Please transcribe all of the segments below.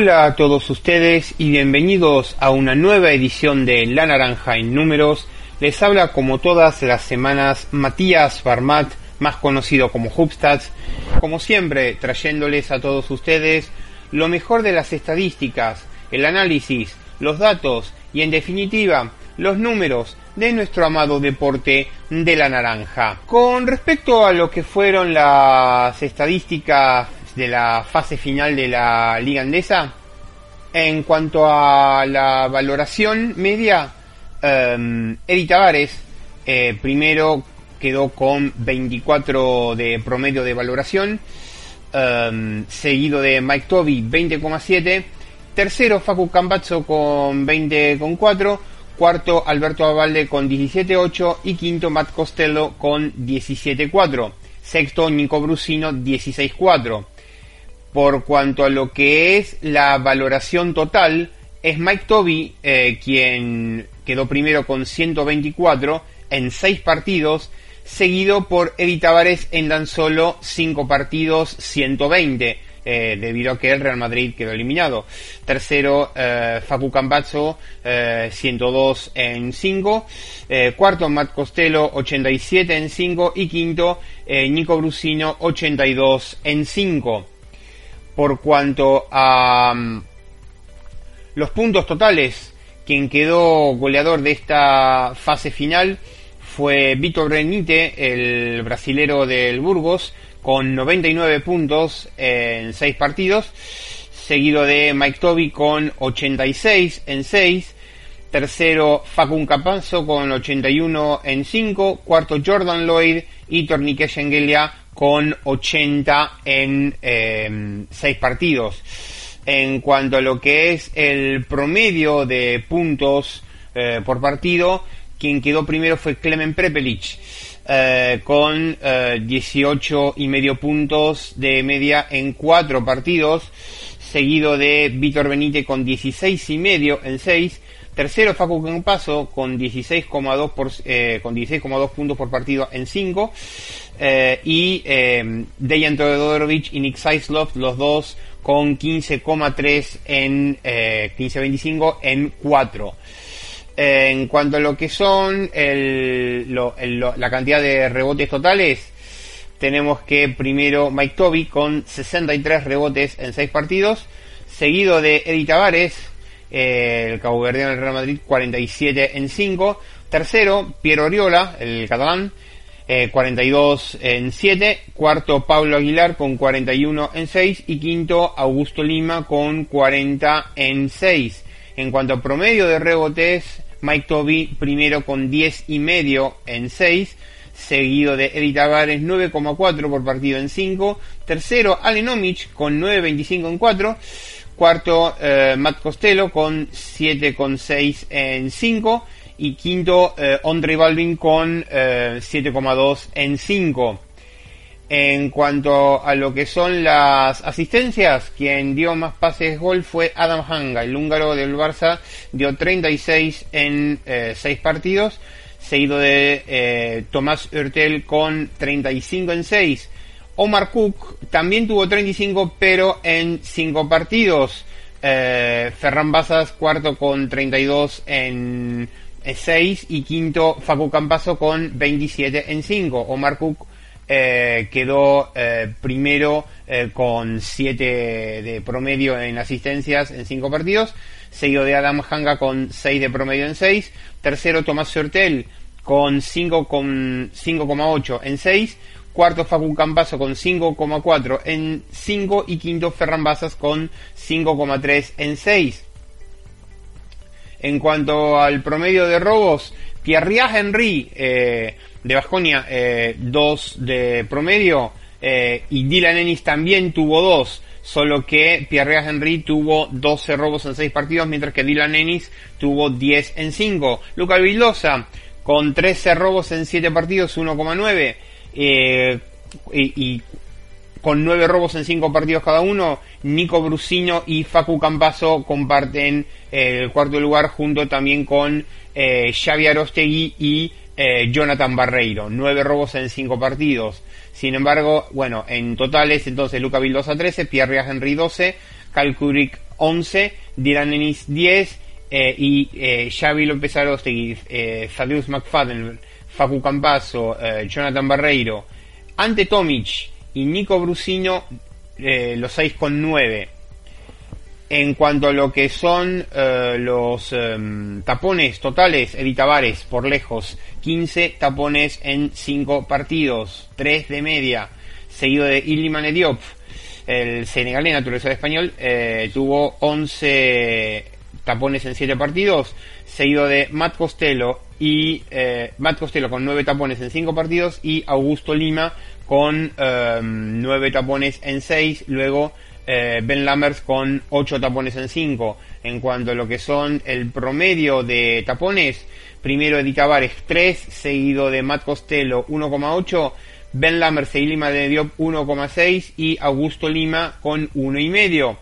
Hola a todos ustedes y bienvenidos a una nueva edición de La Naranja en Números. Les habla como todas las semanas Matías Farmat, más conocido como Hubstats, como siempre trayéndoles a todos ustedes lo mejor de las estadísticas, el análisis, los datos y en definitiva los números de nuestro amado deporte de la naranja. Con respecto a lo que fueron las estadísticas de la fase final de la Liga Andesa. En cuanto a la valoración media, um, Eddie Tavares eh, primero quedó con 24 de promedio de valoración, em, seguido de Mike Toby 20,7, tercero Facu Campazzo con 20,4, cuarto Alberto Avalde con 17,8 y quinto Matt Costello con 17,4, sexto Nico Brusino 16,4. Por cuanto a lo que es la valoración total, es Mike Toby eh, quien quedó primero con 124 en 6 partidos, seguido por Eddie Tavares en tan solo 5 partidos 120. Eh, debido a que el Real Madrid quedó eliminado. Tercero, eh, Facu Campazzo, 102 en 5. cuarto, Matt Costello, 87 en 5. Y quinto, Nico Brusino, 82 en 5 por cuanto a mm, los puntos totales, quien quedó goleador de esta fase final fue Vitor Renite, el brasilero del Burgos, con 99 puntos en 6 partidos, seguido de Mike Toby con 86 en 6, tercero Facun Capanzo con 81 en 5, cuarto Jordan Lloyd y Tornique Schengelia con 80 en eh, 6 partidos. En cuanto a lo que es el promedio de puntos eh, por partido, quien quedó primero fue Clemen Prepelic. Eh, con eh, 18 y medio puntos de media en 4 partidos, seguido de Víctor Benítez con 16 y medio en 6, tercero Facu Campaso con 16,2 por, eh, con 16,2 puntos por partido en 5, eh, y eh, Dejan Todorovic y Nick Saislov, los dos con 15,3 en eh, 15-25 en 4. Eh, en cuanto a lo que son la cantidad de rebotes totales, tenemos que primero Mike Toby con 63 rebotes en 6 partidos, seguido de Eddie Tavares, eh, el caboverdiano del Real Madrid, 47 en 5. Tercero, Piero Oriola, el catalán, eh, 42 en 7, cuarto Pablo Aguilar con 41 en 6 y quinto Augusto Lima con 40 en 6. En cuanto a promedio de rebotes, Mike Toby primero con 10 y medio en 6, seguido de Eddie Tavares 9,4 por partido en 5, tercero Alenomich con 9,25 en 4, cuarto eh, Matt Costello con 7,6 en 5 y quinto eh, Andre Balvin con eh, 7,2 en 5. En cuanto a lo que son las asistencias, quien dio más pases gol fue Adam Hanga, el húngaro del Barça, dio 36 en eh, 6 partidos, seguido de eh, Tomás Hurtel con 35 en 6. Omar Cook también tuvo 35, pero en 5 partidos. Eh, Ferran Basas, cuarto con 32 en 6 y quinto Facu Campaso con 27 en 5. Omar Cook eh, quedó eh, primero eh, con 7 de promedio en asistencias en 5 partidos, seguido de Adam Hanga con 6 de promedio en 6, tercero Tomás Sortel con 5,8 en 6, cuarto Facu Campaso con 5,4 en 5 y quinto Ferran Basas con 5,3 en 6. En cuanto al promedio de robos, Pierre Henry eh, de Basconia, 2 eh, de promedio, eh, y Dylan Ennis también tuvo 2, solo que Pierre Henry tuvo 12 robos en 6 partidos, mientras que Dylan Ennis tuvo 10 en 5. Luca Vildosa, con 13 robos en 7 partidos, 1,9. Eh, y, y, con 9 robos en 5 partidos cada uno, Nico Brusino y Facu Campaso comparten eh, el cuarto lugar junto también con eh, Xavi Arostegui y eh, Jonathan Barreiro. 9 robos en 5 partidos. Sin embargo, bueno, en totales entonces Luca Vildosa 13, Pierre Henry 12, Cal Kubrick 11, Dylan Ennis 10 eh, y Xavi López Arostegui, Thaddeus McFadden, Facu Campaso, eh, Jonathan Barreiro, Ante Tomic y Nico Brusino eh, los 6 con 9. En cuanto a lo que son eh, los em, tapones totales, Eddie Tavares por lejos, 15 tapones en 5 partidos, 3 de media, seguido de Iliman Diop, el senegalés naturalizado español, eh, tuvo 11 tapones en 7 partidos, seguido de Matt Costello y eh, Matt Costello con 9 tapones en 5 partidos y Augusto Lima con eh, 9 tapones en 6, luego eh, Ben Lammers con 8 tapones en 5. En cuanto a lo que son el promedio de tapones, primero Edith Tavares 3, seguido de Matt Costello 1,8, Ben Lammers y Lima de Diop 1,6 y Augusto Lima con 1,5.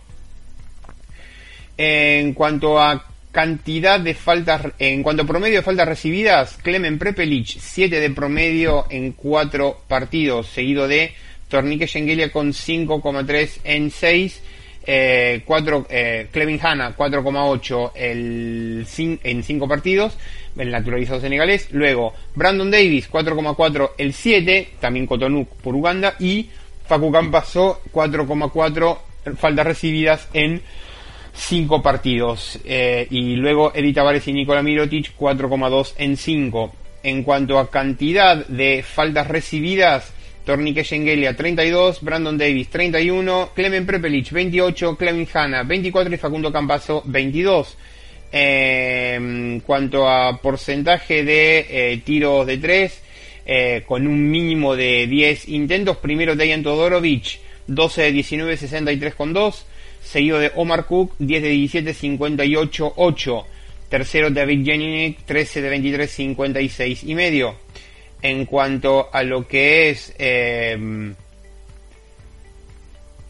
En cuanto a cantidad de faltas, en cuanto a promedio de faltas recibidas, Clemen Prepelic 7 de promedio en 4 partidos, seguido de Tornique Schengelia con 5,3 en 6, eh, 4, eh, Clevin Hanna 4,8 el cin- en 5 partidos, el naturalizado senegalés, luego Brandon Davis 4,4 el 7, también Cotonou por Uganda, y Facu Campaso 4,4 faltas recibidas en 5 partidos. Eh, y luego Edith Tavares y Nikola Mirotic 4,2 en 5. En cuanto a cantidad de faltas recibidas, Tornique Schengelia 32, Brandon Davis 31, Clemen Prepelic 28, Clemen Hanna 24 y Facundo Campaso 22. Eh, en cuanto a porcentaje de eh, tiros de 3, eh, con un mínimo de 10 intentos, primero Dejan Todorovic 12 de 19, 63 con 2 seguido de Omar Cook, 10 de 17, 58, 8. Tercero David Jelinek, 13 de 23, 56 y medio. En cuanto a lo que es eh,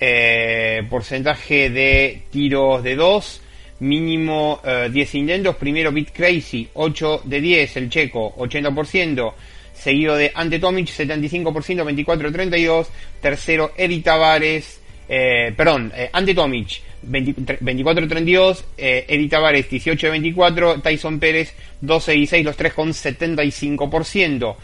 eh, porcentaje de tiros de 2, mínimo eh, 10 intentos. Primero Beat Crazy, 8 de 10, el checo, 80%. Seguido de Ante Tomic, 75%, 24-32. Tercero Eddie Tavares, eh, perdón, eh, Ante Tomic, 24-32, eh, Eddie Tavares 18-24, Tyson Pérez 12-16, los tres con 75%.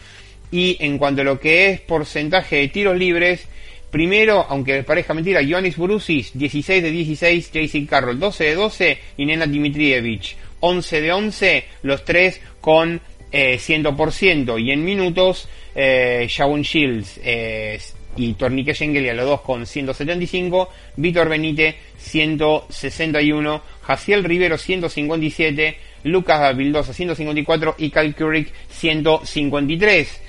Y en cuanto a lo que es porcentaje de tiros libres, primero, aunque les parezca mentira, Ioannis Brusis 16 de 16, JC Carroll 12 de 12 y Nena Dimitrievich 11 de 11, los tres con eh, 100%. Y en minutos, eh, Shawn Shields eh, y Tornique Schengelia, los dos con 175, Víctor Benite 161, Jaciel Rivero 157, Lucas Vildosa 154 y Cal Currick 153.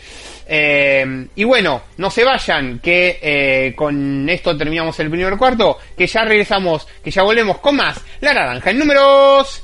Eh, y bueno, no se vayan, que eh, con esto terminamos el primer cuarto, que ya regresamos, que ya volvemos con más La Naranja en números.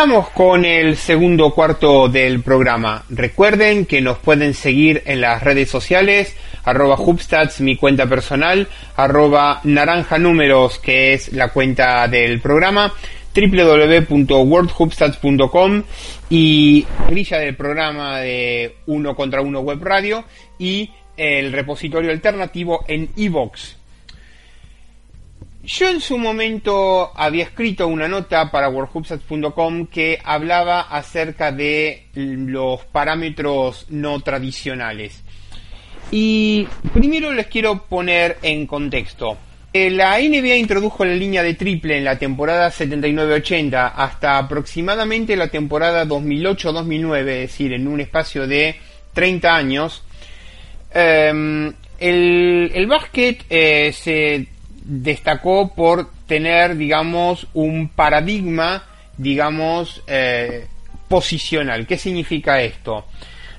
Regresamos con el segundo cuarto del programa. Recuerden que nos pueden seguir en las redes sociales, arroba Hubstats, mi cuenta personal, arroba naranja números, que es la cuenta del programa, www.worldhubstats.com y grilla del programa de Uno contra Uno Web Radio y el repositorio alternativo en iVox. Yo en su momento había escrito una nota para WorldHubstats.com que hablaba acerca de los parámetros no tradicionales. Y primero les quiero poner en contexto. Eh, la NBA introdujo la línea de triple en la temporada 79-80 hasta aproximadamente la temporada 2008-2009, es decir, en un espacio de 30 años. Em, el, básquet eh, se destacó por tener, digamos, un paradigma, digamos, eh, posicional. ¿Qué significa esto?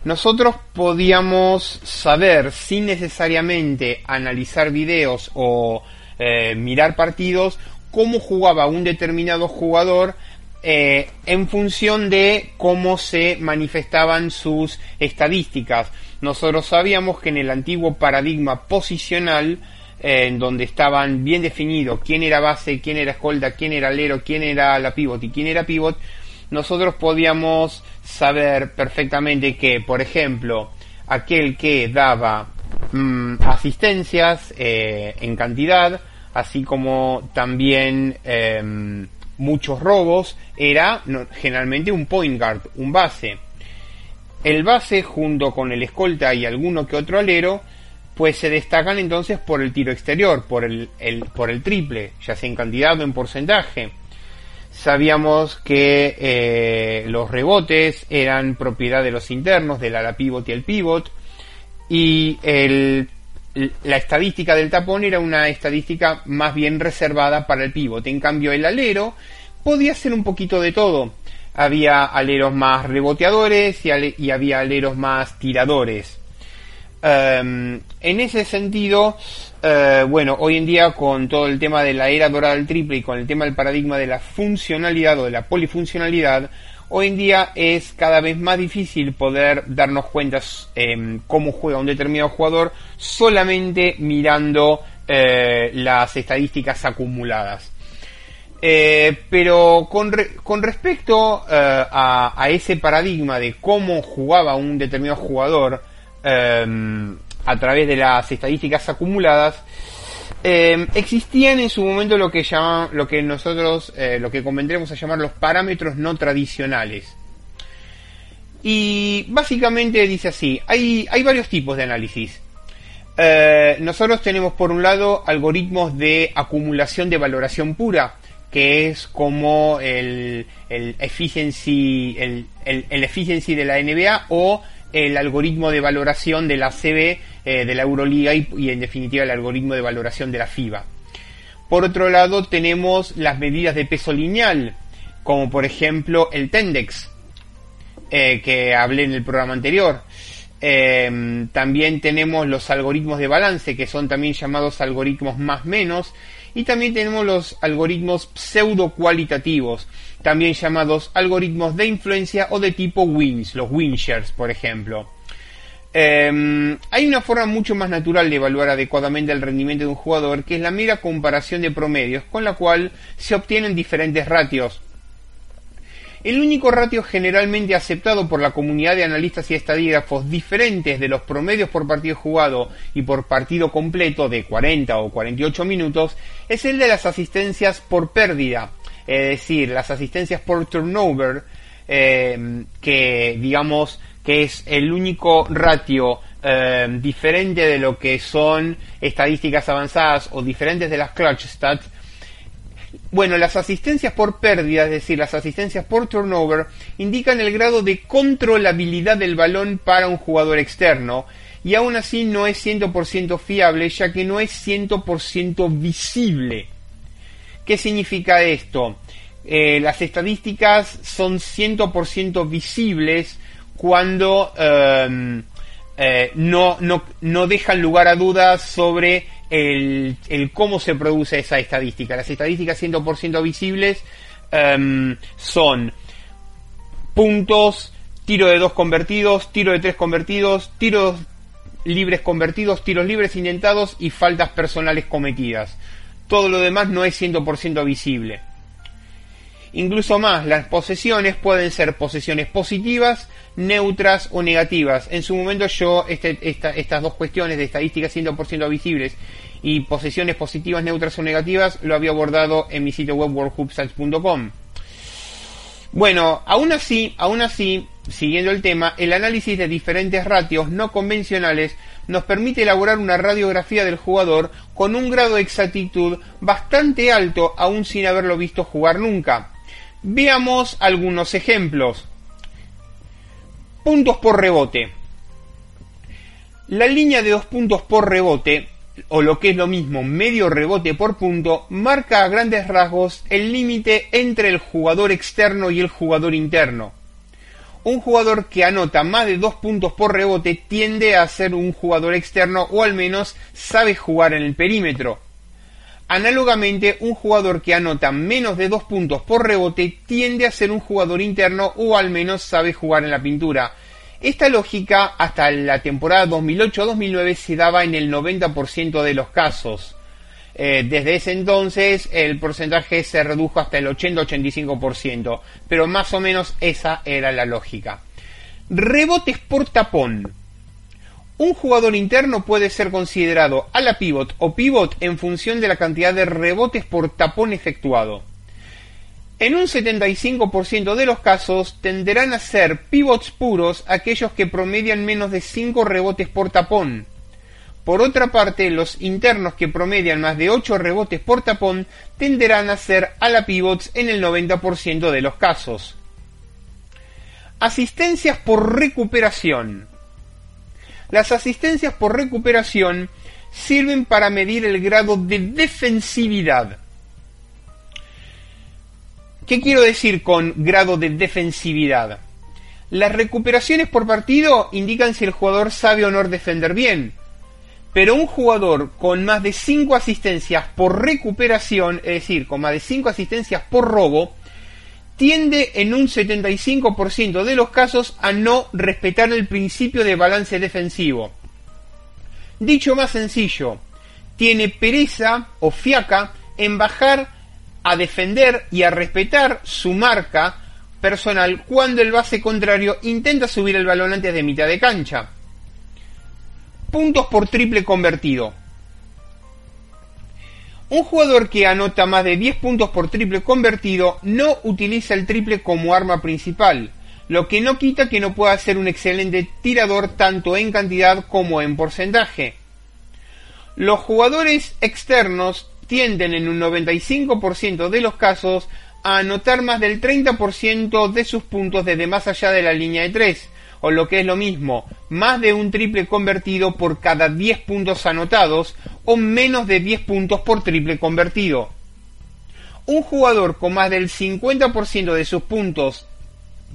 Nosotros podíamos saber, sin necesariamente analizar videos o eh, mirar partidos, cómo jugaba un determinado jugador eh, en función de cómo se manifestaban sus estadísticas. Nosotros sabíamos que en el antiguo paradigma posicional, en donde estaban bien definidos quién era base, quién era escolta, quién era alero, quién era la pivot y quién era pivot, nosotros podíamos saber perfectamente que, por ejemplo, aquel que daba mm, asistencias eh, en cantidad, así como también em, muchos robos, era generalmente un point guard, un base. El base junto con el escolta y alguno que otro alero pues se destacan entonces por el tiro exterior, por el, por el triple, ya sea en cantidad o en porcentaje. Sabíamos que eh, los rebotes eran propiedad de los internos, del ala pivot y el pivot, y la estadística del tapón era una estadística más bien reservada para el pivot. En cambio, el alero podía ser un poquito de todo. Había aleros más reboteadores y había aleros más tiradores. Em, en ese sentido, eh, bueno, hoy en día con todo el tema de la era dorada del triple y con el tema del paradigma de la funcionalidad o de la polifuncionalidad, hoy en día es cada vez más difícil poder darnos cuenta eh, cómo juega un determinado jugador solamente mirando eh, las estadísticas acumuladas. Eh, pero con, con respecto a, a, ese paradigma de cómo jugaba un determinado jugador, Em, a través de las estadísticas acumuladas, em, existían en su momento lo que llaman, lo que nosotros, eh, lo que convendremos a llamar los parámetros no tradicionales. Y básicamente dice así, hay, hay varios tipos de análisis. Eh, nosotros tenemos por un lado algoritmos de acumulación de valoración pura, que es como el, el efficiency, el, el, efficiency de la NBA o el algoritmo de valoración de la CB, eh, de la Euroliga y, en definitiva el algoritmo de valoración de la FIBA. Por otro lado tenemos las medidas de peso lineal, como por ejemplo el Tendex, eh, que hablé en el programa anterior. Em, también tenemos los algoritmos de balance, que son también llamados algoritmos más menos, y también tenemos los algoritmos pseudo cualitativos, también llamados algoritmos de influencia o de tipo WINS, los WINShares, por ejemplo. Em, hay una forma mucho más natural de evaluar adecuadamente el rendimiento de un jugador, que es la mera comparación de promedios, con la cual se obtienen diferentes ratios. El único ratio generalmente aceptado por la comunidad de analistas y estadígrafos diferentes de los promedios por partido jugado y por partido completo de 40 o 48 minutos es el de las asistencias por pérdida, es decir, las asistencias por turnover, eh, que digamos que es el único ratio eh, diferente de lo que son estadísticas avanzadas o diferentes de las clutch stats. Bueno, las asistencias por pérdida, es decir, las asistencias por turnover, indican el grado de controlabilidad del balón para un jugador externo, y aún así no es 100% fiable, ya que no es 100% visible. ¿Qué significa esto? Eh, las estadísticas son 100% visibles cuando em, eh, no, no, no, dejan lugar a dudas sobre el, el, cómo se produce esa estadística. Las estadísticas 100% visibles em, son puntos, tiro de dos convertidos, tiro de tres convertidos, tiros libres convertidos, tiros libres intentados y faltas personales cometidas. Todo lo demás no es 100% visible. Incluso más, las posesiones pueden ser posesiones positivas, neutras o negativas. En su momento yo este, estas dos cuestiones de estadísticas 100% visibles y posesiones positivas, neutras o negativas lo había abordado en mi sitio web worldhubsites.com. Bueno, aún así, aún así, siguiendo el tema, el análisis de diferentes ratios no convencionales nos permite elaborar una radiografía del jugador con un grado de exactitud bastante alto aún sin haberlo visto jugar nunca. Veamos algunos ejemplos. Puntos por rebote. La línea de dos puntos por rebote, o lo que es lo mismo, medio rebote por punto, marca a grandes rasgos el límite entre el jugador externo y el jugador interno. Un jugador que anota más de dos puntos por rebote tiende a ser un jugador externo o al menos sabe jugar en el perímetro. Análogamente, un jugador que anota menos de dos puntos por rebote tiende a ser un jugador interno o al menos sabe jugar en la pintura. Esta lógica hasta la temporada 2008-2009 se daba en el 90% de los casos. Eh, desde ese entonces el porcentaje se redujo hasta el 80-85%, pero más o menos esa era la lógica. Rebotes por tapón. Un jugador interno puede ser considerado a la pivot o pivot en función de la cantidad de rebotes por tapón efectuado. En un 75% de los casos tenderán a ser pivots puros aquellos que promedian menos de 5 rebotes por tapón. Por otra parte, los internos que promedian más de 8 rebotes por tapón tenderán a ser a la pivots en el 90% de los casos. Asistencias por recuperación. Las asistencias por recuperación sirven para medir el grado de defensividad. ¿Qué quiero decir con grado de defensividad? Las recuperaciones por partido indican si el jugador sabe o no defender bien. Pero un jugador con más de 5 asistencias por recuperación, es decir, con más de 5 asistencias por robo, tiende en un 75% de los casos a no respetar el principio de balance defensivo. Dicho más sencillo, tiene pereza o fiaca en bajar a defender y a respetar su marca personal cuando el base contrario intenta subir el balón antes de mitad de cancha. Puntos por triple convertido. Un jugador que anota más de 10 puntos por triple convertido no utiliza el triple como arma principal, lo que no quita que no pueda ser un excelente tirador tanto en cantidad como en porcentaje. Los jugadores externos tienden en un 95% de los casos a anotar más del 30% de sus puntos desde más allá de la línea de 3, o lo que es lo mismo, más de un triple convertido por cada 10 puntos anotados o menos de 10 puntos por triple convertido. Un jugador con más del 50% de sus puntos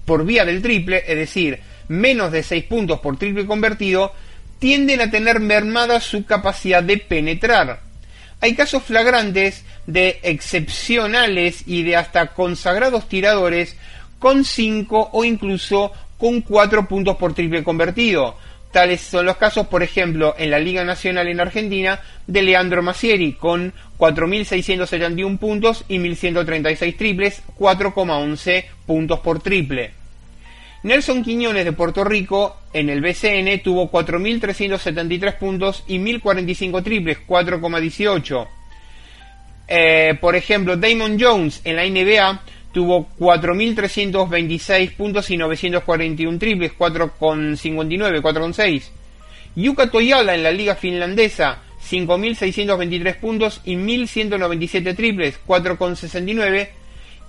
por vía del triple, es decir, menos de 6 puntos por triple convertido, tienden a tener mermada su capacidad de penetrar. Hay casos flagrantes de excepcionales y de hasta consagrados tiradores con 5 o incluso con 4 puntos por triple convertido. Tales son los casos, por ejemplo, en la Liga Nacional en Argentina de Leandro Massieri con 4.671 puntos y 1.136 triples, 4,11 puntos por triple. Nelson Quiñones de Puerto Rico en el BCN tuvo 4.373 puntos y 1.045 triples, 4,18. Eh, por ejemplo, Damon Jones en la NBA tuvo 4.326 puntos y 941 triples, 4,59, 4,6. Yuka Toyala en la liga finlandesa, 5.623 puntos y 1.197 triples, 4,69.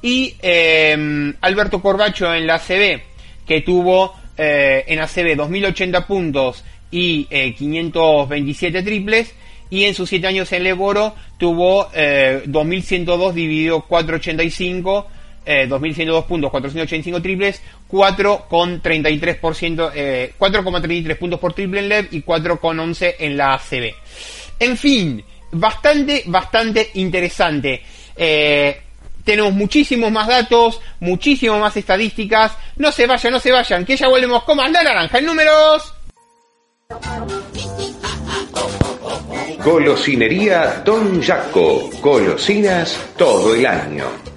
Y eh, Alberto Corbacho en la ACB, que tuvo eh, en ACB 2.080 puntos y 527 eh, triples. Y en sus 7 años en Leboro tuvo 2.102 dividido 485 2.102 eh, puntos, 485 triples, 4,33%, eh, 4,33 puntos por triple en LEV y 4,11 en la ACB. En fin, bastante, bastante interesante. Eh, tenemos muchísimos más datos, muchísimas más estadísticas. No se vayan, no se vayan, que ya volvemos con más la naranja en números. Golosinería Don Jaco. Golosinas todo el año.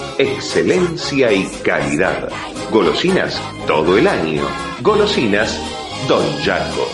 excelencia y calidad. Golosinas todo el año. Golosinas Don Jaco.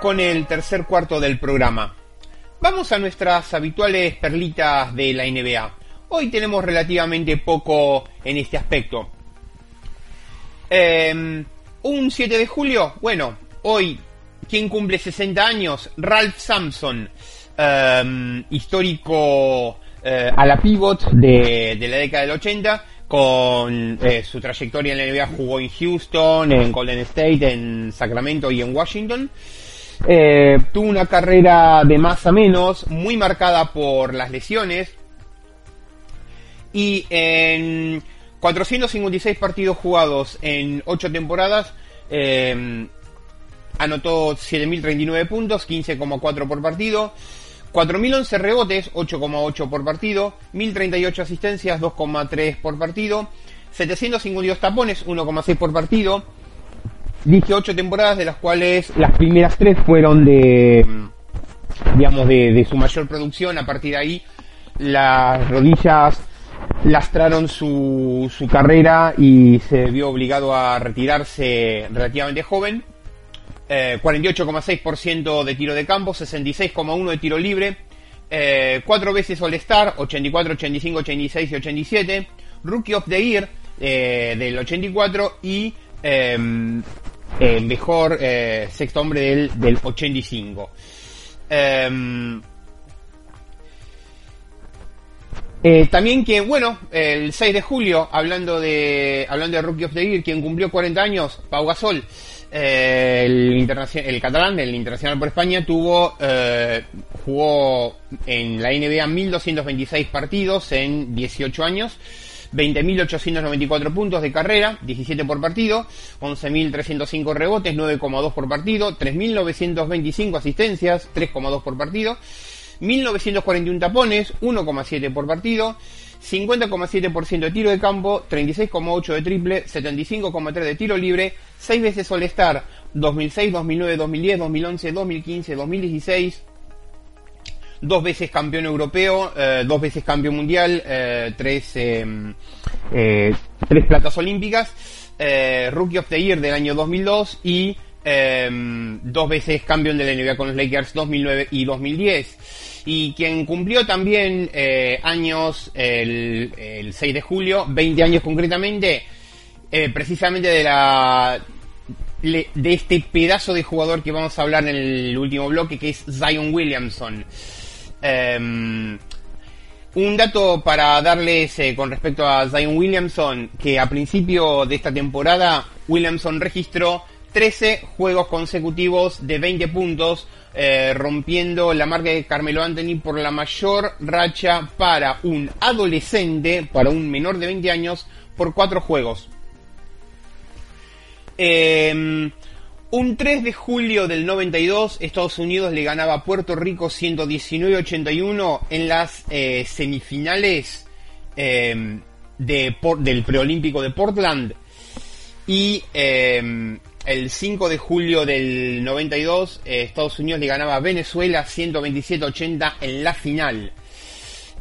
Con el tercer cuarto del programa. Vamos a nuestras habituales perlitas de la NBA. Hoy tenemos relativamente poco en este aspecto. Em, un 7 de julio, bueno, hoy, ¿quién cumple 60 años? Ralph Sampson, em, histórico eh, a la pivot de, de la década del 80 con eh, su trayectoria en la NBA jugó en Houston, en Golden State, en Sacramento y en Washington. Eh, tuvo una carrera de más a menos, muy marcada por las lesiones. Y 456 partidos jugados en 8 temporadas. Eh, anotó 7.039 puntos, 15,4 por partido. 4.011 rebotes, 8,8 por partido. 1.038 asistencias, 2,3 por partido. 752 tapones, 1,6 por partido. Dije 8 temporadas, de las cuales las primeras 3 fueron de, digamos, de, de su mayor producción. A partir de ahí, las rodillas lastraron su, su carrera y se vio obligado a retirarse relativamente joven. 48,6% de tiro de campo, 66,1% de tiro libre, eh, 4 veces All-Star, 84, 85, 86 y 87, Rookie of the Year eh, del 84 y em, el mejor eh, sexto hombre del, del 85. Em, eh, también que, bueno, el 6 de julio, hablando de hablando de Rookie of the Year, quien cumplió 40 años, Pau Gasol, eh, el, el catalán, el internacional por España, tuvo eh, jugó en la NBA 1226 partidos en 18 años. 20.894 puntos de carrera, 17 por partido, 11.305 rebotes, 9,2 por partido, 3.925 asistencias, 3,2 por partido, 1.941 tapones, 1,7 por partido, 50,7% de tiro de campo, 36,8 de triple, 75,3 de tiro libre, 6 veces All-Star, 2006, 2009, 2010, 2011, 2015, 2016, dos veces campeón europeo, eh, dos veces campeón mundial, eh, tres, em, eh, tres platas olímpicas, Rookie of the Year del año 2002 y em, dos veces campeón de la NBA con los Lakers 2009 y 2010 y quien cumplió también eh, años el, el, 6 de julio, 20 años concretamente, eh, precisamente de la de este pedazo de jugador que vamos a hablar en el último bloque, que es Zion Williamson. Um, un dato para darles eh, con respecto a Zion Williamson, que a principio de esta temporada Williamson registró 13 juegos consecutivos de 20 puntos, eh, rompiendo la marca de Carmelo Anthony por la mayor racha para un adolescente, para un menor de 20 años, por 4 juegos. Em, un 3 de julio del 92, Estados Unidos le ganaba a Puerto Rico 119-81 en las eh, semifinales em, de, del preolímpico de Portland. Y em, el 5 de julio del 92, eh, Estados Unidos le ganaba a Venezuela 127-80 en la final.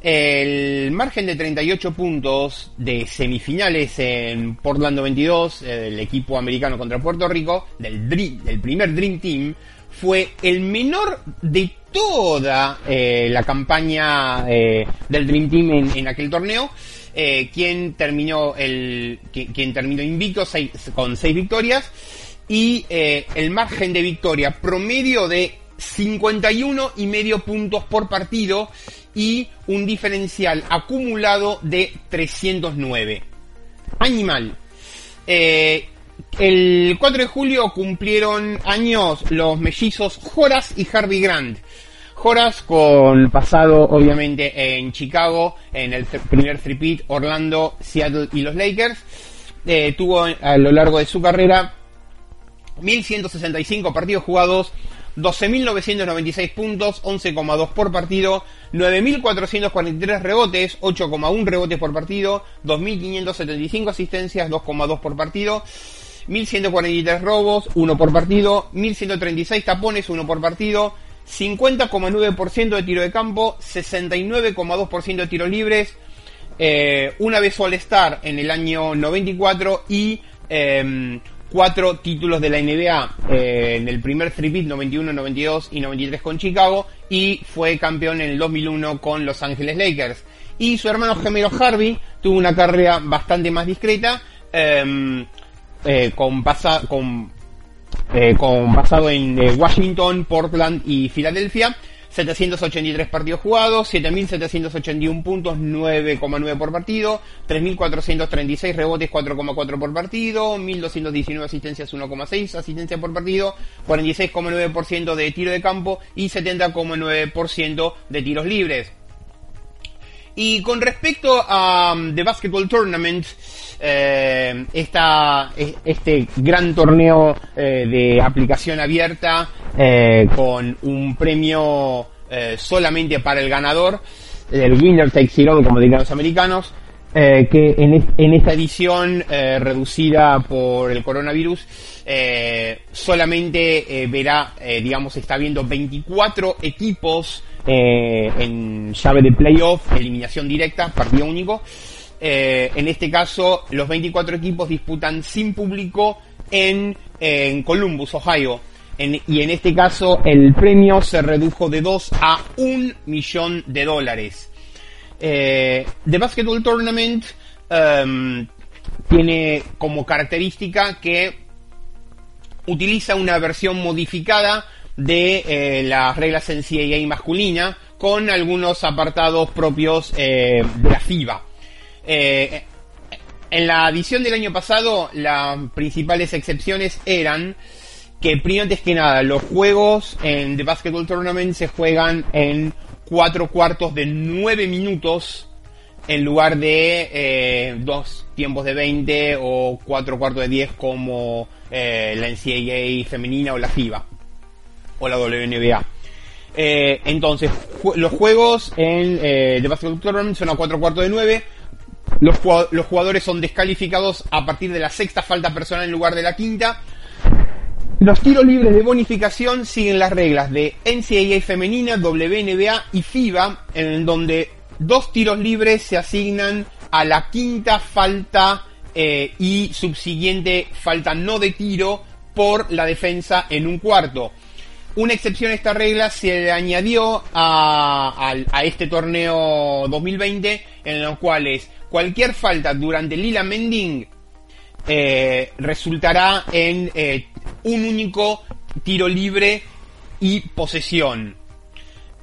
El margen de 38 puntos de semifinales en Portland 92, eh, el equipo americano contra Puerto Rico, del, del primer Dream Team, fue el menor de toda eh, la campaña del Dream Team en, aquel torneo. quien terminó el quien terminó invicto con seis victorias y eh, el margen de victoria promedio de 51 y medio puntos por partido y un diferencial acumulado de 309. Animal. Eh, el 4 de julio cumplieron años los mellizos Horace y Harvey Grant. Horace con pasado obviamente en Chicago, en el primer tripit, Orlando, Seattle y los Lakers. Eh, tuvo a lo largo de su carrera 1.165 partidos jugados, 12.996 puntos, 11,2 por partido, 9.443 rebotes, 8,1 rebotes por partido, 2.575 asistencias, 2,2 por partido, 1.143 robos, 1 por partido, 1.136 tapones, 1 por partido, 50,9% de tiro de campo, 69,2% de tiros libres, eh, una vez All-Star en el año 94 y cuatro títulos de la NBA eh, en el primer three 91, 92 y 93 con Chicago y fue campeón en el 2001 con Los Ángeles Lakers. Y su hermano gemelo Harvey tuvo una carrera bastante más discreta em, eh, con, pasa, con, eh, con basado en Washington, Portland y Filadelfia 783 partidos jugados, 7.781 puntos, 9,9 por partido, 3.436 rebotes, 4,4 por partido, 1.219 asistencias, 1,6 asistencia por partido, 46,9% de tiro de campo y 70,9% de tiros libres. Y con respecto a um, The Basketball Tournament, eh, esta, e, este gran torneo eh, de aplicación abierta eh, con un premio eh, solamente para el ganador, el winner takes it all, como dirían los americanos, eh, que en, es- en esta edición eh, reducida por el coronavirus solamente verá, digamos, está viendo 24 equipos en llave de playoff, eliminación directa, partido único. En este caso, los 24 equipos disputan sin público en, en Columbus, Ohio. En- y en este caso, el premio se redujo de 2 a 1 millón de dólares. Eh, The Basketball Tournament em, tiene como característica que utiliza una versión modificada de eh, las reglas NCAA masculina con algunos apartados propios eh, de la FIBA. En la edición del año pasado, las principales excepciones eran que, primero antes que nada, los juegos en The Basketball Tournament se juegan en cuatro cuartos de nueve minutos en lugar de eh, dos tiempos de 20 o cuatro cuartos de 10 como eh, la NCAA femenina o la FIBA o la WNBA. Eh, entonces, los juegos en eh, The Basketball Tournament son a cuatro cuartos de 9. Los, los jugadores son descalificados a partir de la sexta falta personal en lugar de la quinta. Los tiros libres de bonificación siguen las reglas de NCAA femenina, WNBA y FIBA, en donde dos tiros libres se asignan a la quinta falta eh, y subsiguiente falta no de tiro por la defensa en un cuarto. Una excepción a esta regla se le añadió a, al- a este torneo 2020, en los cuales cualquier falta durante Lila Mending eh, resultará en eh, un único tiro libre y posesión.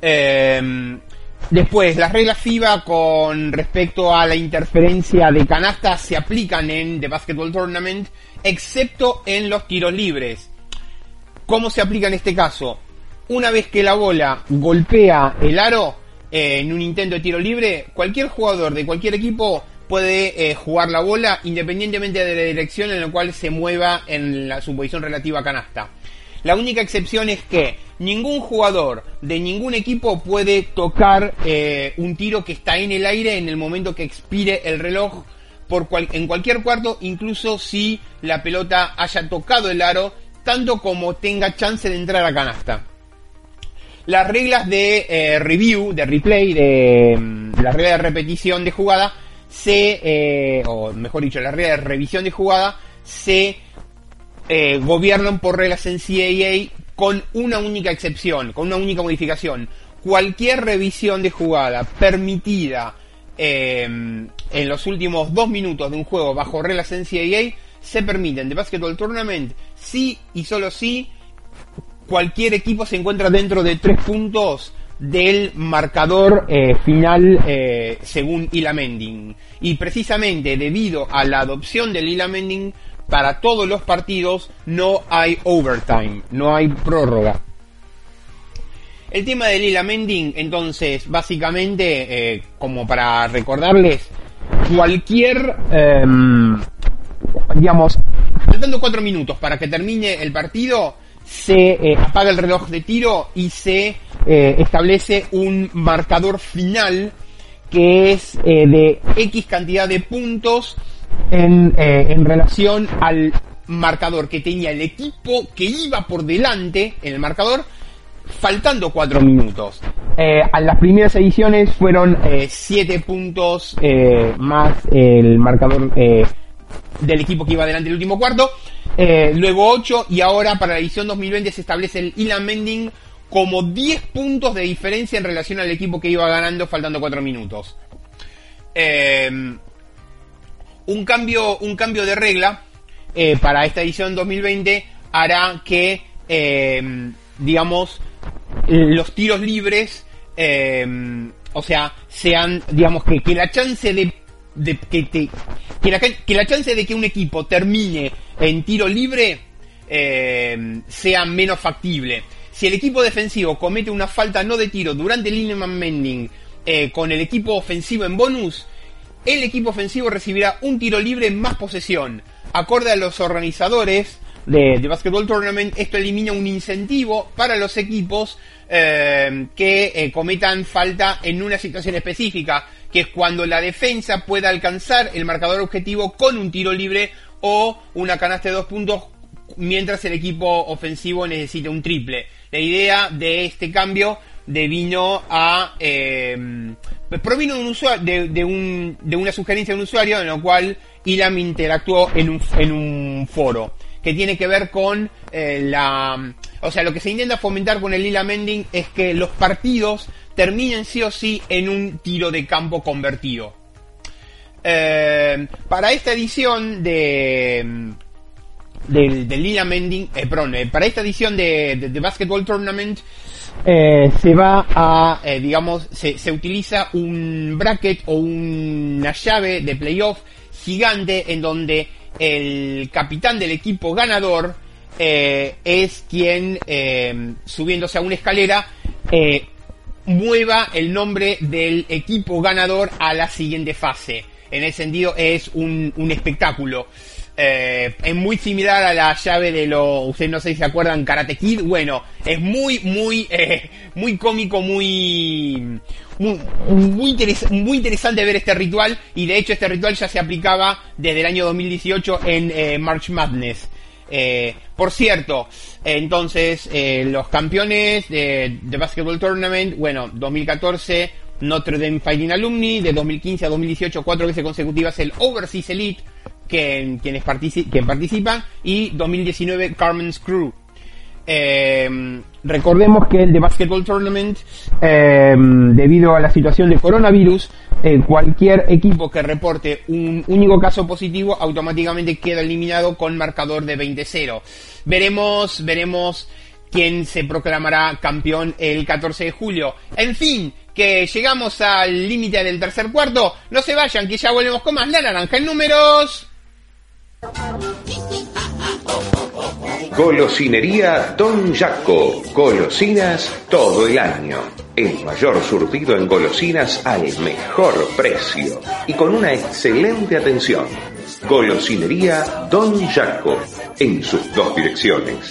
Eh, después, las reglas FIBA con respecto a la interferencia de canasta se aplican en The Basketball Tournament, excepto en los tiros libres. ¿Cómo se aplica en este caso? Una vez que la bola golpea el aro eh, en un intento de tiro libre, cualquier jugador de cualquier equipo puede eh, jugar la bola independientemente de la dirección en la cual se mueva en la, su posición relativa a canasta. La única excepción es que ningún jugador de ningún equipo puede tocar eh, un tiro que está en el aire en el momento que expire el reloj por cual- en cualquier cuarto, incluso si la pelota haya tocado el aro, tanto como tenga chance de entrar a canasta. Las reglas de eh, review, de replay, de mm, la regla de repetición de jugada, se, eh, o mejor dicho, la regla de revisión de jugada, se eh, gobiernan por reglas NCAA con una única excepción, con una única modificación. Cualquier revisión de jugada permitida eh, en los últimos dos minutos de un juego bajo reglas NCAA se permiten de Basketball Tournament si y solo si cualquier equipo se encuentra dentro de tres puntos del marcador eh, final eh, según Ila Mending. Y precisamente debido a la adopción del Ila Mending, para todos los partidos no hay overtime, no hay prórroga. El tema del Ila Mending, entonces, básicamente, eh, como para recordarles, cualquier, em, digamos, faltando cuatro minutos para que termine el partido, se eh, apaga el reloj de tiro y se eh, establece un marcador final que es eh, de X cantidad de puntos en, eh, en relación al marcador que tenía el equipo que iba por delante en el marcador faltando cuatro minutos. Eh, a las primeras ediciones fueron eh, siete puntos eh, más el marcador del equipo que iba delante el último cuarto. Luego 8 y ahora para la edición 2020 se establece el Ilan Mending como 10 puntos de diferencia en relación al equipo que iba ganando faltando 4 minutos. Eh, un, cambio, un cambio de regla eh, para esta edición 2020 hará que, eh, digamos, los tiros libres, eh, o sea, sean, digamos, que, que la chance de, de que, te, que, la, que la chance de que un equipo termine en tiro libre sea menos factible. Si el equipo defensivo comete una falta no de tiro durante el Lineman Mending eh, con el equipo ofensivo en bonus, el equipo ofensivo recibirá un tiro libre más posesión. Acorde a los organizadores de, de Basketball Tournament, esto elimina un incentivo para los equipos eh, que eh, cometan falta en una situación específica, que es cuando la defensa pueda alcanzar el marcador objetivo con un tiro libre o una canasta de dos puntos mientras el equipo ofensivo necesita un triple. La idea de este cambio devino a eh, provino de, un de, un, de, una sugerencia de un usuario en lo cual Ilam interactuó en un, en un foro que tiene que ver con eh, la o sea lo que se intenta fomentar con el Ilam Ending es que los partidos terminen sí o sí en un tiro de campo convertido. Eh, para esta edición de del, del Ilam Ending eh, perdón, eh, para esta edición de, de, Basketball Tournament eh, se va a, eh, digamos, se, se, utiliza un bracket o una llave de playoff gigante en donde el capitán del equipo ganador eh, es quien, eh, subiéndose a una escalera, mueva el nombre del equipo ganador a la siguiente fase. En ese sentido es un, un espectáculo. Eh, es muy similar a la llave de lo, ustedes no sé si se acuerdan, Karate Kid. Bueno, es muy, muy, eh, muy cómico, muy, muy, muy, interes muy, interesante ver este ritual. Y de hecho este ritual ya se aplicaba desde el año 2018 en eh, March Madness. Por cierto, entonces, los campeones de, de Basketball Tournament, bueno, 2014, Notre Dame Fighting Alumni, de 2015 a 2018, cuatro veces consecutivas el Overseas Elite, quienes partici que participan, y 2019 Carmen's Crew. Eh, recordemos que el de Basketball Tournament, eh, debido a la situación de coronavirus, eh, cualquier equipo que reporte un único caso positivo automáticamente queda eliminado con marcador de 20-0. Veremos, veremos quién se proclamará campeón el 14 de julio. En fin, que llegamos al límite del tercer cuarto. No se vayan, que ya volvemos con más la naranja en números. Golosinería Don Jaco. Golosinas todo el año. El mayor surtido en golosinas al mejor precio y con una excelente atención. Golosinería Don Jaco. En sus dos direcciones.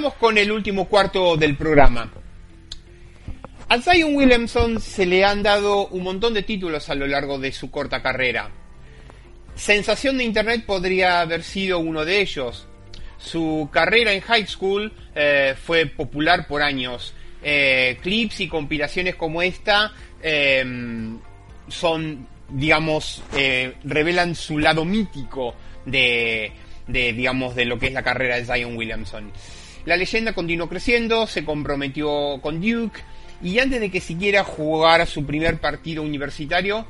Con el último cuarto del programa. A Zion Williamson se le han dado un montón de títulos a lo largo de su corta carrera. Sensación de Internet podría haber sido uno de ellos. Su carrera en high school eh, fue popular por años. Eh, clips y compilaciones como esta eh, son, digamos, revelan su lado mítico de, digamos, de lo que es la carrera de Zion Williamson. La leyenda continuó creciendo, se comprometió con Duke y antes de que siquiera jugara su primer partido universitario,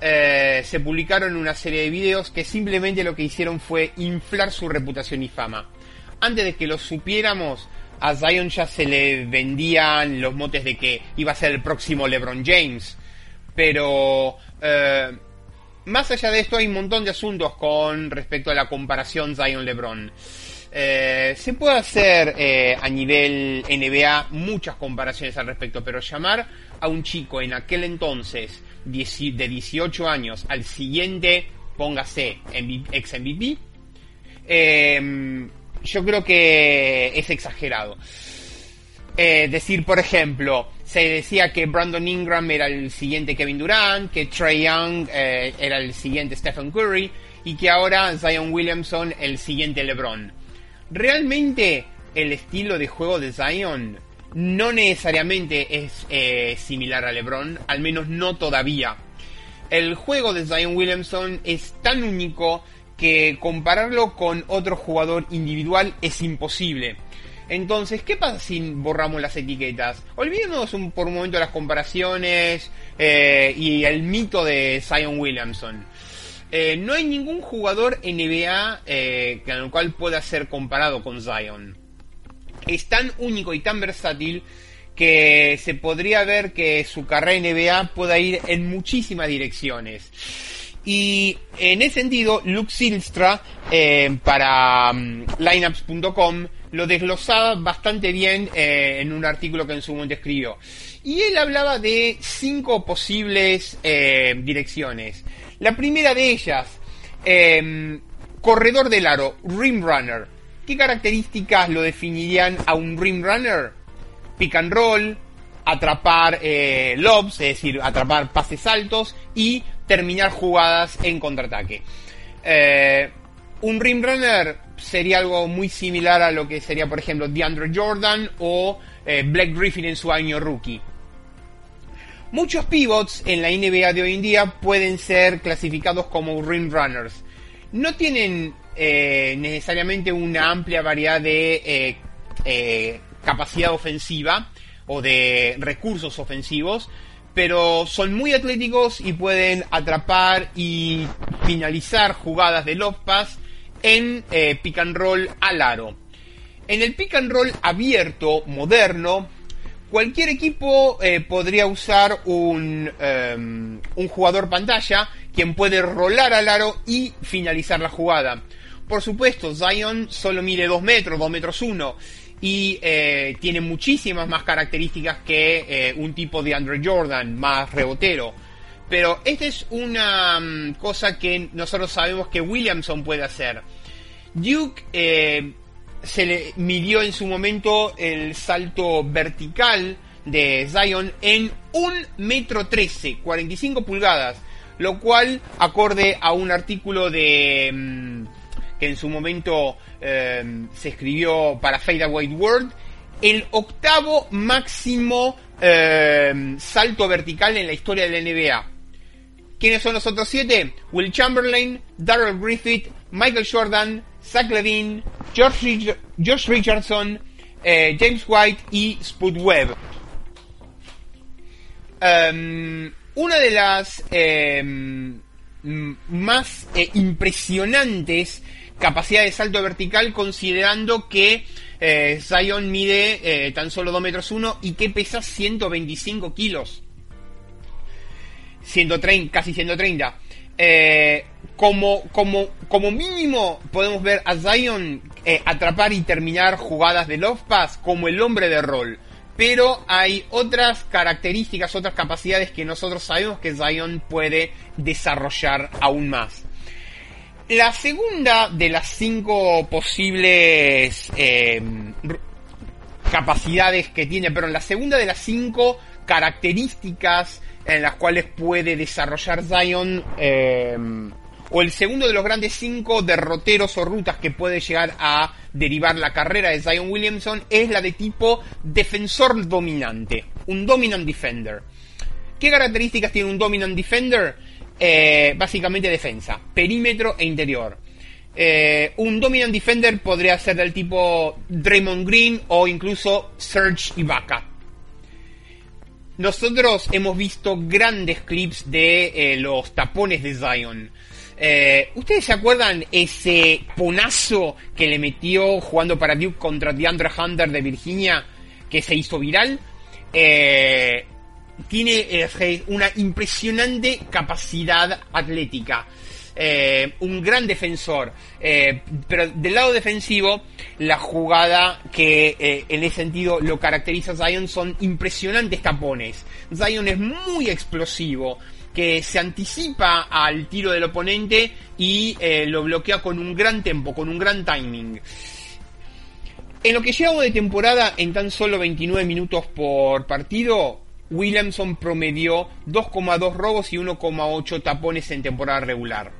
eh, se publicaron una serie de videos que simplemente lo que hicieron fue inflar su reputación y fama. Antes de que lo supiéramos, a Zion ya se le vendían los motes de que iba a ser el próximo LeBron James. Pero eh, más allá de esto hay un montón de asuntos con respecto a la comparación Zion-LeBron. Eh, se puede hacer eh, a nivel NBA muchas comparaciones al respecto, pero llamar a un chico en aquel entonces de 18 años al siguiente, póngase ex MVP, eh, yo creo que es exagerado. decir, por ejemplo, se decía que Brandon Ingram era el siguiente Kevin Durant, que Trey Young eh, era el siguiente Stephen Curry y que ahora Zion Williamson el siguiente LeBron. Realmente el estilo de juego de Zion no necesariamente es eh, similar a LeBron, al menos no todavía. El juego de Zion Williamson es tan único que compararlo con otro jugador individual es imposible. Entonces, ¿qué pasa si borramos las etiquetas? Olvidemos por un momento las comparaciones eh, y el mito de Zion Williamson. Eh, no hay ningún jugador NBA eh, el cual pueda ser comparado con Zion. Es tan único y tan versátil que se podría ver que su carrera NBA pueda ir en muchísimas direcciones. Y en ese sentido, Luke Silstra para um, lineups.com lo desglosaba bastante bien eh, en un artículo que en su momento escribió. Y él hablaba de cinco posibles eh, direcciones. La primera de ellas, em, corredor del aro, rim runner. ¿Qué características lo definirían a un rim runner? Pick and roll, atrapar eh, lobs, es decir, atrapar pases altos y terminar jugadas en contraataque. un rim runner sería algo muy similar a lo que sería, por ejemplo, DeAndre Jordan o eh, Black Griffin en su año rookie. Muchos pivots en la NBA de hoy en día pueden ser clasificados como rim runners. No tienen eh, necesariamente una amplia variedad de eh, capacidad ofensiva o de recursos ofensivos, pero son muy atléticos y pueden atrapar y finalizar jugadas de love pass en eh, pick and roll al aro. En el pick and roll abierto, moderno, cualquier equipo eh, podría usar un, em, un jugador pantalla quien puede rolar al aro y finalizar la jugada. Por supuesto, Zion solo mide 2 metros, 2 metros 1 y eh, tiene muchísimas más características que un tipo de Andre Jordan, más rebotero. Pero esta es una mm, cosa que nosotros sabemos que Williamson puede hacer. Duke eh, se le midió en su momento el salto vertical de Zion en 1 metro 13, 45 pulgadas, lo cual, acorde a un artículo de mm, que en su momento eh, se escribió para Fade Away World, el octavo máximo eh, salto vertical en la historia de la NBA. ¿Quiénes son los otros siete? Will Chamberlain, Darrell Griffith, Michael Jordan, Zach Levine, Josh, Richardson, eh, James White y Spud Webb. Em, una de las em, más eh, impresionantes capacidades de salto vertical considerando que eh, Zion mide tan solo 2 metros 1 y que pesa 125 kilos. 130, casi 130. Eh, como, mínimo podemos ver a Zion eh, atrapar y terminar jugadas de Love Pass como el hombre de rol. Pero hay otras características, otras capacidades que nosotros sabemos que Zion puede desarrollar aún más. La segunda de las cinco posibles eh, capacidades que tiene, pero la segunda de las cinco características en las cuales puede desarrollar Zion, eh, o el segundo de los grandes cinco derroteros o rutas que puede llegar a derivar la carrera de Zion Williamson, es la de tipo defensor dominante, un dominant defender. ¿Qué características tiene un dominant defender? Eh, básicamente defensa, perímetro e interior. Eh, un dominant defender podría ser del tipo Draymond Green o incluso Serge Ibaka. Nosotros hemos visto grandes clips de eh, los tapones de Zion. ¿Ustedes se acuerdan ese ponazo que le metió jugando para Duke contra DeAndre Hunter de Virginia que se hizo viral? tiene eh, una impresionante capacidad atlética. Eh, un gran defensor. Eh, pero del lado defensivo, la jugada que en ese sentido lo caracteriza a Zion son impresionantes tapones. Zion es muy explosivo, que se anticipa al tiro del oponente y lo bloquea con un gran tempo, con un gran timing. En lo que llevamos de temporada, en tan solo 29 minutos por partido, Williamson promedió 2,2 robos y 1,8 tapones en temporada regular.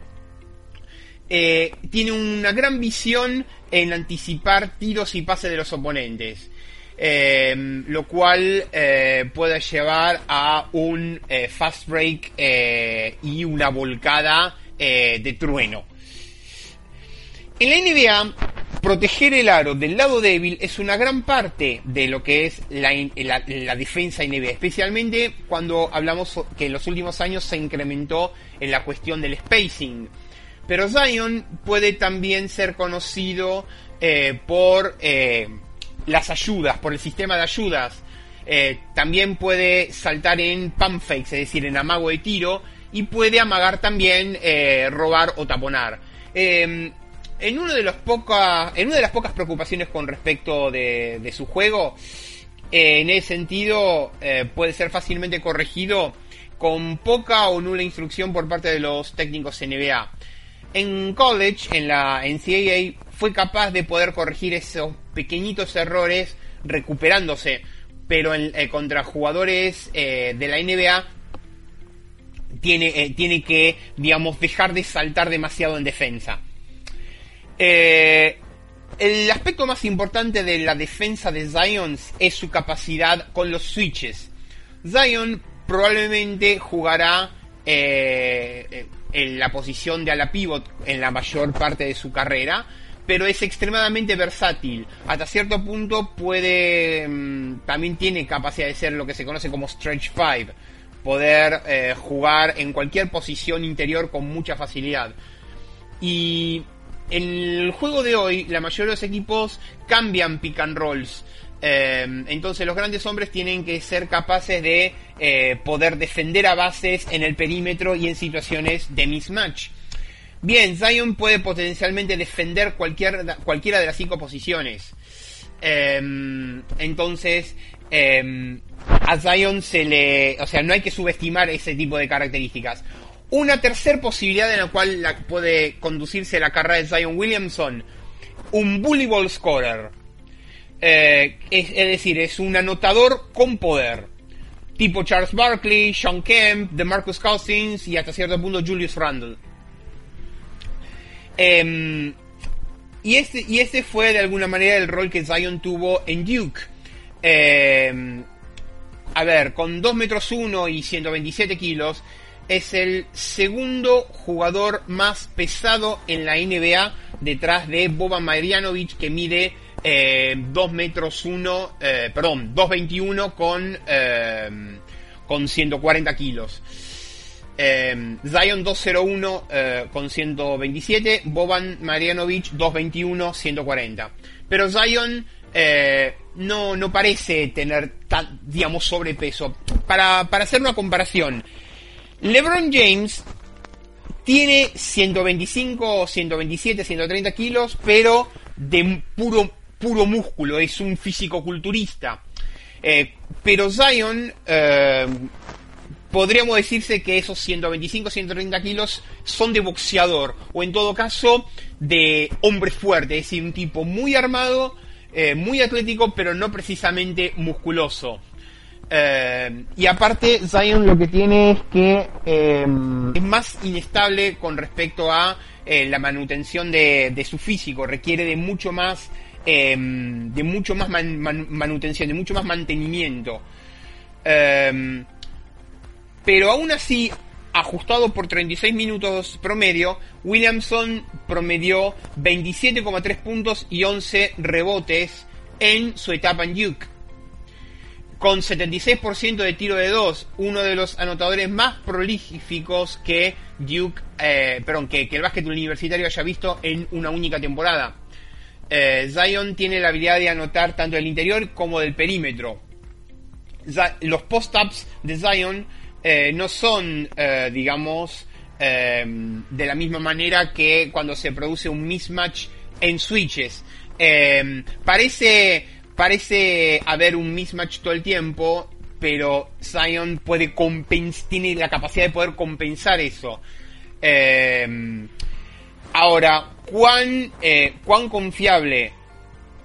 Eh, tiene una gran visión en anticipar tiros y pases de los oponentes. Eh, lo cual eh, puede llevar a un fast break y una volcada de trueno. En la NBA, proteger el aro del lado débil es una gran parte de lo que es la, la, defensa NBA, especialmente cuando hablamos que en los últimos años se incrementó en la cuestión del spacing. Pero Zion puede también ser conocido eh, por eh, las ayudas, por el sistema de ayudas. Eh, también puede saltar en pump fakes, es decir, en amago de tiro, y puede amagar también robar o taponar en, uno de los poca, en una de las pocas preocupaciones con respecto de, su juego, en ese sentido puede ser fácilmente corregido con poca o nula instrucción por parte de los técnicos NBA. En college, en la NCAA, fue capaz de poder corregir esos pequeñitos errores recuperándose, pero en, eh, contra jugadores de la NBA tiene, tiene que, digamos, dejar de saltar demasiado en defensa. Eh, el aspecto más importante de la defensa de Zion es su capacidad con los switches. Zion probablemente jugará eh, en la posición de ala pivot en la mayor parte de su carrera, pero es extremadamente versátil. Hasta cierto punto puede, mm, también tiene capacidad de ser lo que se conoce como stretch five, poder eh, jugar en cualquier posición interior con mucha facilidad. Y en el juego de hoy, la mayoría de los equipos cambian pick and rolls. Em, entonces los grandes hombres tienen que ser capaces de eh, poder defender a bases en el perímetro y en situaciones de mismatch. Bien, Zion puede potencialmente defender cualquier, cualquiera de las cinco posiciones. Em, entonces, em, a Zion se le... O sea, no hay que subestimar ese tipo de características. Una tercera posibilidad en la cual puede conducirse la carrera de Zion Williamson, un bully ball scorer. Eh, es, decir, es un anotador con poder. Tipo Charles Barkley, Sean Kemp, DeMarcus Cousins y hasta cierto punto Julius Randle. Em, y, este, y este fue de alguna manera el rol que Zion tuvo en Duke. Em, a ver, con 2 metros 1 y 127 kilos, es el segundo jugador más pesado en la NBA detrás de Boban Marjanovic que mide 2 eh, metros 1, eh, perdón, 2.21 con, eh, con 140 kilos. Zion 201 con 127, Boban Marjanovic 221 140. Pero Zion no, no parece tener tan, digamos, sobrepeso. Para, para hacer una comparación, LeBron James tiene 125, 127, 130 kilos, pero de puro, puro músculo, es un físico culturista. Eh, pero Zion eh, podríamos decirse que esos 125-130 kilos son de boxeador, o en todo caso de hombre fuerte, es decir, un tipo muy armado, eh, muy atlético, pero no precisamente musculoso. Y aparte, Zion lo que tiene es que eh, es más inestable con respecto a la manutención de, su físico, requiere de mucho más, de mucho más manutención, de mucho más mantenimiento. pero aún así, ajustado por 36 minutos promedio, Williamson promedió 27,3 puntos y 11 rebotes en su etapa en Duke. Con 76% de tiro de 2, uno de los anotadores más prolíficos que Duke, eh, perdón, que, el básquet universitario haya visto en una única temporada. Eh, Zion tiene la habilidad de anotar tanto del interior como del perímetro. los post-ups de Zion eh, no son, eh, digamos, eh, de la misma manera que cuando se produce un mismatch en switches. parece, parece haber un mismatch todo el tiempo, pero Zion puede tiene la capacidad de poder compensar eso. ahora, ¿cuán, ¿cuán confiable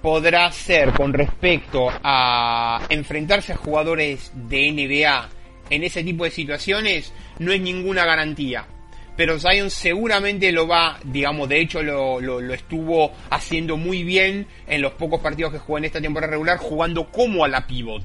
podrá ser con respecto a enfrentarse a jugadores de NBA en ese tipo de situaciones no es ninguna garantía. Pero Zion seguramente lo va, digamos, de hecho lo, lo, estuvo haciendo muy bien en los pocos partidos que jugó en esta temporada regular, jugando como a la pivot.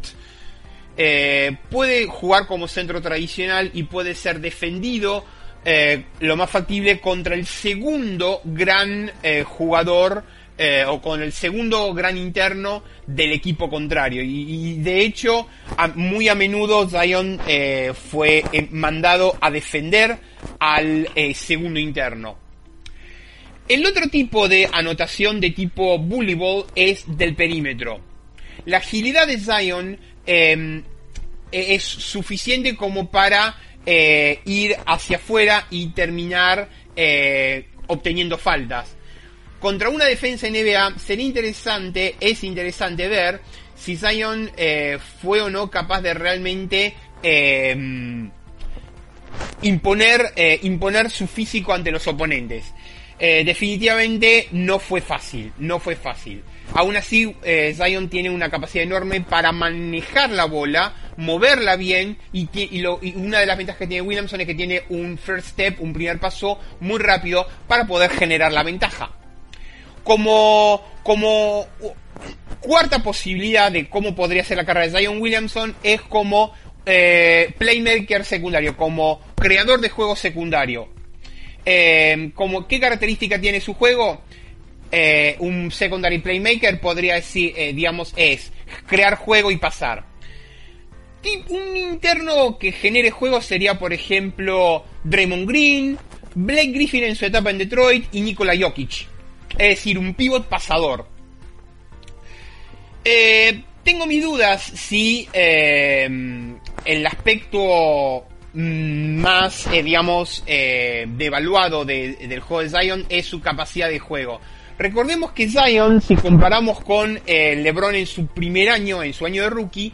Eh, puede jugar como centro tradicional y puede ser defendido eh, lo más factible contra el segundo gran eh, jugador eh, o con el segundo gran interno del equipo contrario. Y, de hecho, muy a menudo Zion fue mandado a defender al segundo interno. El otro tipo de anotación de tipo bully ball es del perímetro. La agilidad de Zion em, e-, es suficiente como para ir hacia afuera y terminar obteniendo faltas contra una defensa NBA sería interesante, es interesante ver si Zion eh, fue o no capaz de realmente eh, imponer, eh, imponer su físico ante los oponentes. definitivamente no fue fácil, no fue fácil. Aún así, Zion tiene una capacidad enorme para manejar la bola, moverla bien y, una de las ventajas que tiene Williamson es que tiene un first step, un primer paso muy rápido para poder generar la ventaja como, cuarta posibilidad de cómo podría ser la carrera de Zion Williamson es como eh, playmaker secundario, como creador de juego secundario. Eh, ¿Qué característica tiene su juego? Eh, un secondary playmaker podría decir, digamos, es crear juego y pasar. Un interno que genere juego sería, por ejemplo, Draymond Green, Blake Griffin en su etapa en Detroit y Nikola Jokic. Es decir, un pivot pasador. Eh, tengo mis dudas si eh, el aspecto mm, más, eh, digamos, devaluado del juego de Zion es su capacidad de juego. Recordemos que Zion, si comparamos con LeBron en su primer año, en su año de rookie,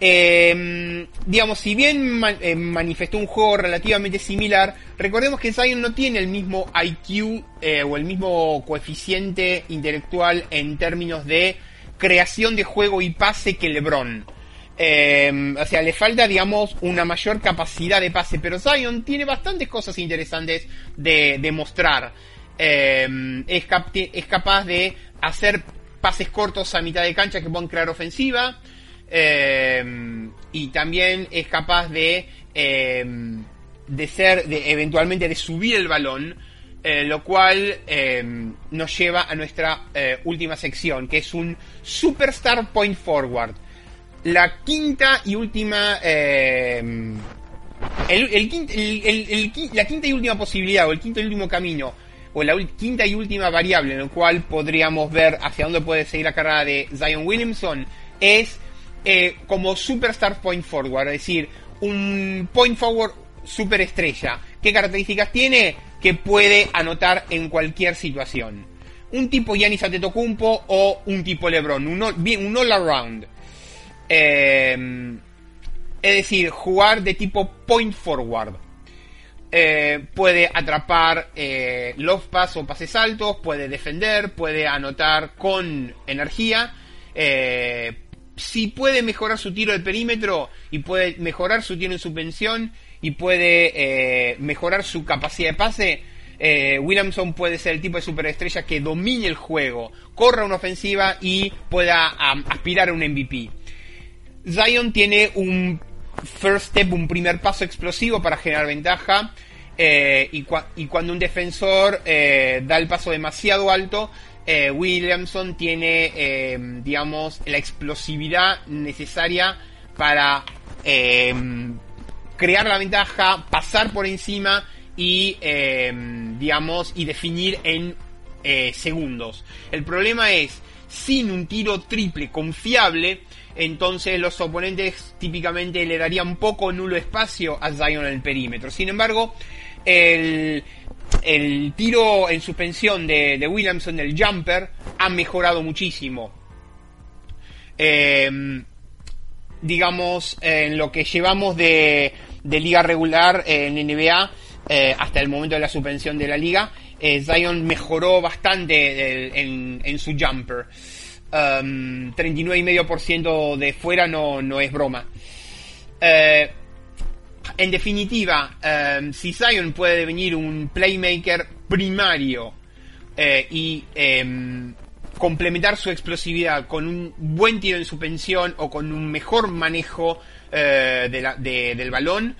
eh, digamos, si bien eh, manifestó un juego relativamente similar, recordemos que Zion no tiene el mismo IQ eh, o el mismo coeficiente intelectual en términos de creación de juego y pase que LeBron. Em, o sea, le falta, digamos, una mayor capacidad de pase, pero Zion tiene bastantes cosas interesantes de, demostrar em, es, es capaz de hacer pases cortos a mitad de cancha que puedan crear ofensiva. Em, y también es capaz de, em, de ser, de, eventualmente de subir el balón, eh, lo cual nos lleva a nuestra eh, última sección, que es un Superstar Point Forward. La quinta y última... La quinta y última posibilidad, o el quinto y último camino, o la quinta y última variable en la cual podríamos ver hacia dónde puede seguir la carrera de Zion Williamson, es eh, como superstar point forward, es decir, un point forward superestrella. ¿Qué características tiene? Que puede anotar en cualquier situación. Un tipo Yanis Antetokounmpo o un tipo LeBron, un all, un all around. Eh, es decir, jugar de tipo point forward. Eh, puede atrapar eh, love pass o pases altos, puede defender, puede anotar con energía. Eh, si puede mejorar su tiro del perímetro y puede mejorar su tiro en suspensión y puede eh, mejorar su capacidad de pase, Williamson puede ser el tipo de superestrella que domine el juego, corra una ofensiva y pueda aspirar a un MVP. Zion tiene un first step, un primer paso explosivo para generar ventaja. eh, y, cua- y cuando un defensor eh, da el paso demasiado alto, eh, Williamson tiene, digamos, la explosividad necesaria para crear la ventaja, pasar por encima y, digamos, y definir en segundos. El problema es, sin un tiro triple confiable, entonces los oponentes típicamente le darían poco nulo espacio a Zion en el perímetro. Sin embargo, el, tiro en suspensión de, Williamson, el jumper, ha mejorado muchísimo. Eh, digamos, en lo que llevamos de, de liga regular en NBA eh, hasta el momento de la suspensión de la liga, eh, Zion mejoró bastante el- en, en su jumper. Um, 39,5% de fuera no, no es broma. Eh, en definitiva, eh, si Zion puede devenir un playmaker primario eh, y em, complementar su explosividad con un buen tiro en suspensión o con un mejor manejo eh, del balón,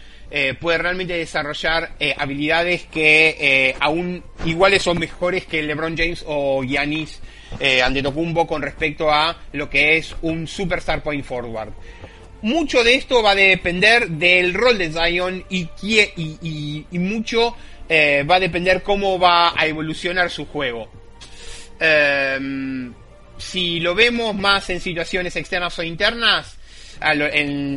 puede realmente desarrollar habilidades que aún iguales o mejores que LeBron James o Giannis eh, Antetokounmpo con respecto a lo que es un superstar point forward mucho de esto va a depender del rol de Zion y, y, mucho eh, va a depender cómo va a evolucionar su juego. Em, si lo vemos más en situaciones externas o internas, a,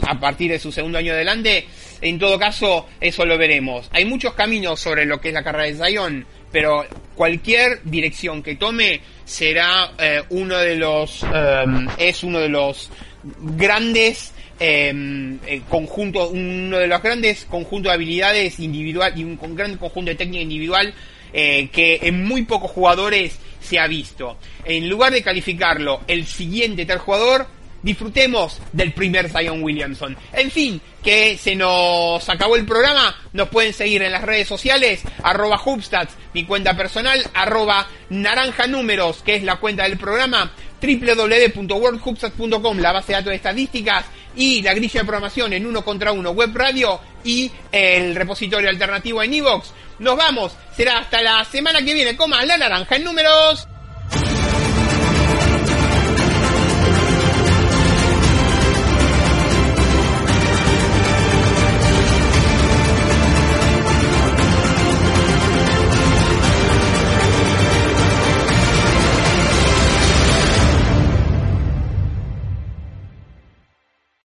a partir de su segundo año adelante, en todo caso, eso lo veremos. Hay muchos caminos sobre lo que es la carrera de Zion, pero cualquier dirección que tome será eh, uno de los, em, es uno de los grandes eh, eh, conjunto, uno de los grandes conjuntos de habilidades individual y un gran conjunto de técnica individual eh, que en muy pocos jugadores se ha visto. En lugar de calificarlo el siguiente tal jugador, disfrutemos del primer Zion Williamson. En fin, que se nos acabó el programa. Nos pueden seguir en las redes sociales, arroba Hubstats, mi cuenta personal, arroba naranja números, que es la cuenta del programa, www.worldhubstats.com, la base de datos de estadísticas y la grilla de programación en uno contra uno web radio y el repositorio alternativo en iVoox. Nos vamos, será hasta la semana que viene, coma la naranja en números.